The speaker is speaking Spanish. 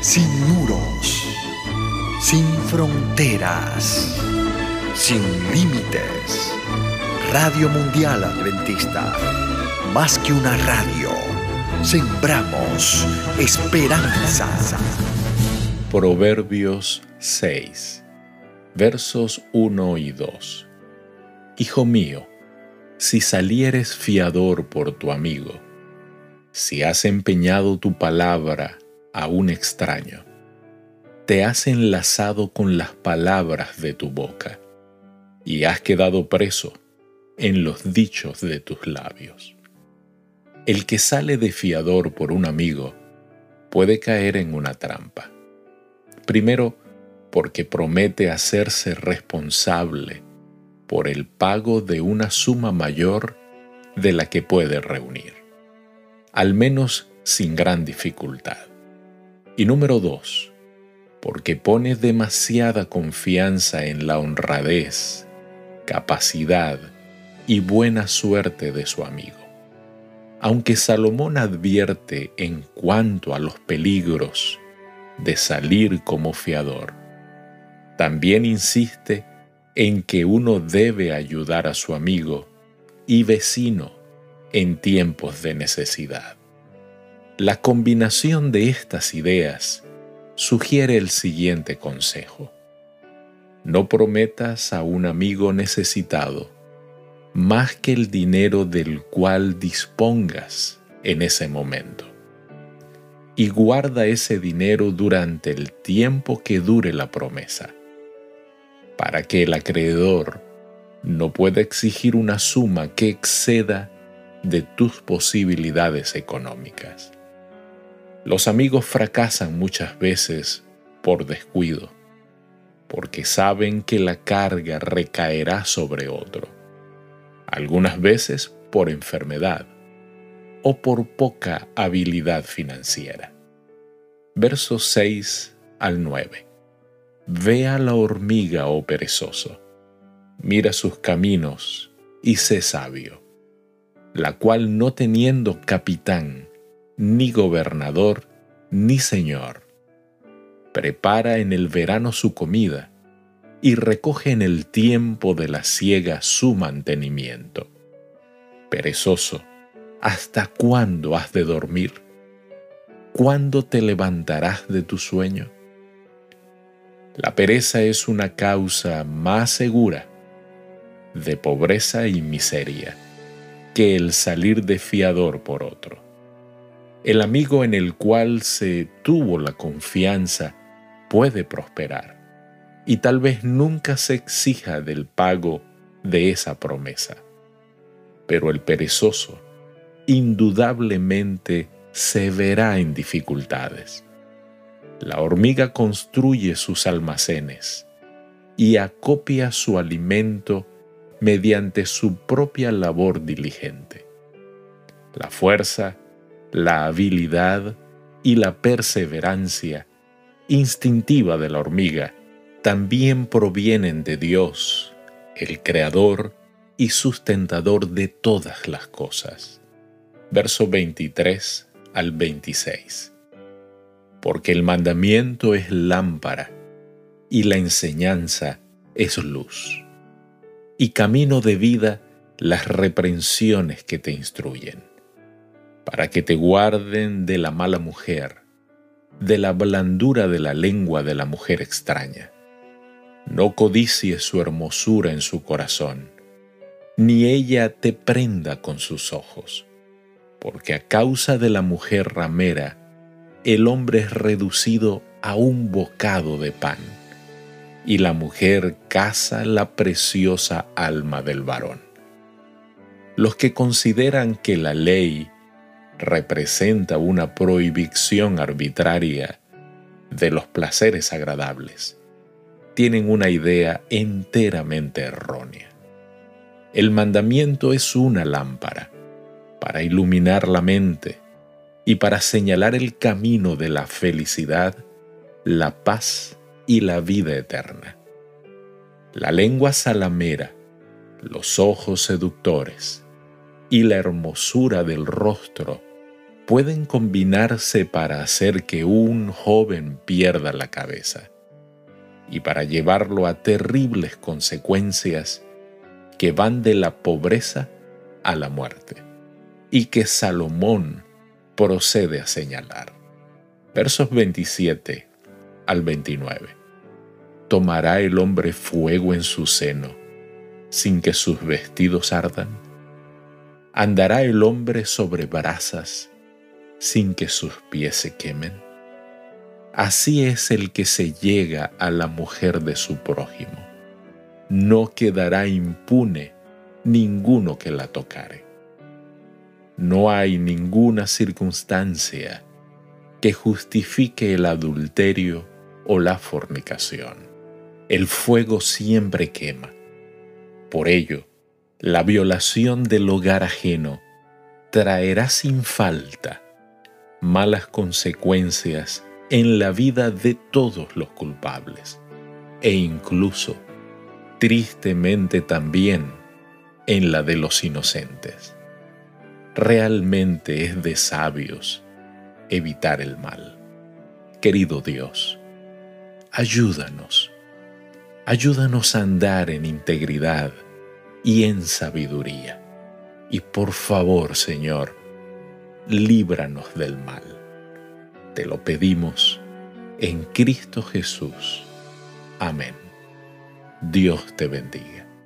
sin muros, sin fronteras, sin límites. Radio Mundial Adventista, más que una radio, sembramos esperanza. Proverbios 6, versos 1 y 2. Hijo mío, si salieres fiador por tu amigo, si has empeñado tu palabra a un extraño, te has enlazado con las palabras de tu boca y has quedado preso en los dichos de tus labios. El que sale de fiador por un amigo puede caer en una trampa. Primero, porque promete hacerse responsable por el pago de una suma mayor de la que puede reunir, al menos sin gran dificultad. Y número dos, porque pone demasiada confianza en la honradez, capacidad y buena suerte de su amigo. Aunque Salomón advierte en cuanto a los peligros de salir como fiador. También insiste en que uno debe ayudar a su amigo y vecino en tiempos de necesidad. La combinación de estas ideas sugiere el siguiente consejo. No prometas a un amigo necesitado más que el dinero del cual dispongas en ese momento y guarda ese dinero durante el tiempo que dure la promesa, para que el acreedor no pueda exigir una suma que exceda de tus posibilidades económicas. Los amigos fracasan muchas veces por descuido, porque saben que la carga recaerá sobre otro, algunas veces por enfermedad, o por poca habilidad financiera. Versos 6 al 9. Ve a la hormiga, oh perezoso, mira sus caminos y sé sabio, la cual no teniendo capitán, ni gobernador, ni señor, prepara en el verano su comida y recoge en el tiempo de la siega su mantenimiento. Perezoso, ¿Hasta cuándo has de dormir? ¿Cuándo te levantarás de tu sueño? La pereza es una causa más segura de pobreza y miseria que el salir de fiador por otro. El amigo en el cual se tuvo la confianza puede prosperar y tal vez nunca se exija del pago de esa promesa. Pero el perezoso indudablemente se verá en dificultades. La hormiga construye sus almacenes y acopia su alimento mediante su propia labor diligente. La fuerza, la habilidad y la perseverancia instintiva de la hormiga también provienen de Dios, el Creador y sustentador de todas las cosas verso 23 al 26. Porque el mandamiento es lámpara y la enseñanza es luz. Y camino de vida las reprensiones que te instruyen, para que te guarden de la mala mujer, de la blandura de la lengua de la mujer extraña. No codicies su hermosura en su corazón, ni ella te prenda con sus ojos porque a causa de la mujer ramera, el hombre es reducido a un bocado de pan, y la mujer caza la preciosa alma del varón. Los que consideran que la ley representa una prohibición arbitraria de los placeres agradables, tienen una idea enteramente errónea. El mandamiento es una lámpara para iluminar la mente y para señalar el camino de la felicidad, la paz y la vida eterna. La lengua salamera, los ojos seductores y la hermosura del rostro pueden combinarse para hacer que un joven pierda la cabeza y para llevarlo a terribles consecuencias que van de la pobreza a la muerte y que Salomón procede a señalar. Versos 27 al 29. ¿Tomará el hombre fuego en su seno sin que sus vestidos ardan? ¿Andará el hombre sobre brasas sin que sus pies se quemen? Así es el que se llega a la mujer de su prójimo. No quedará impune ninguno que la tocare. No hay ninguna circunstancia que justifique el adulterio o la fornicación. El fuego siempre quema. Por ello, la violación del hogar ajeno traerá sin falta malas consecuencias en la vida de todos los culpables e incluso, tristemente también, en la de los inocentes. Realmente es de sabios evitar el mal. Querido Dios, ayúdanos, ayúdanos a andar en integridad y en sabiduría. Y por favor, Señor, líbranos del mal. Te lo pedimos en Cristo Jesús. Amén. Dios te bendiga.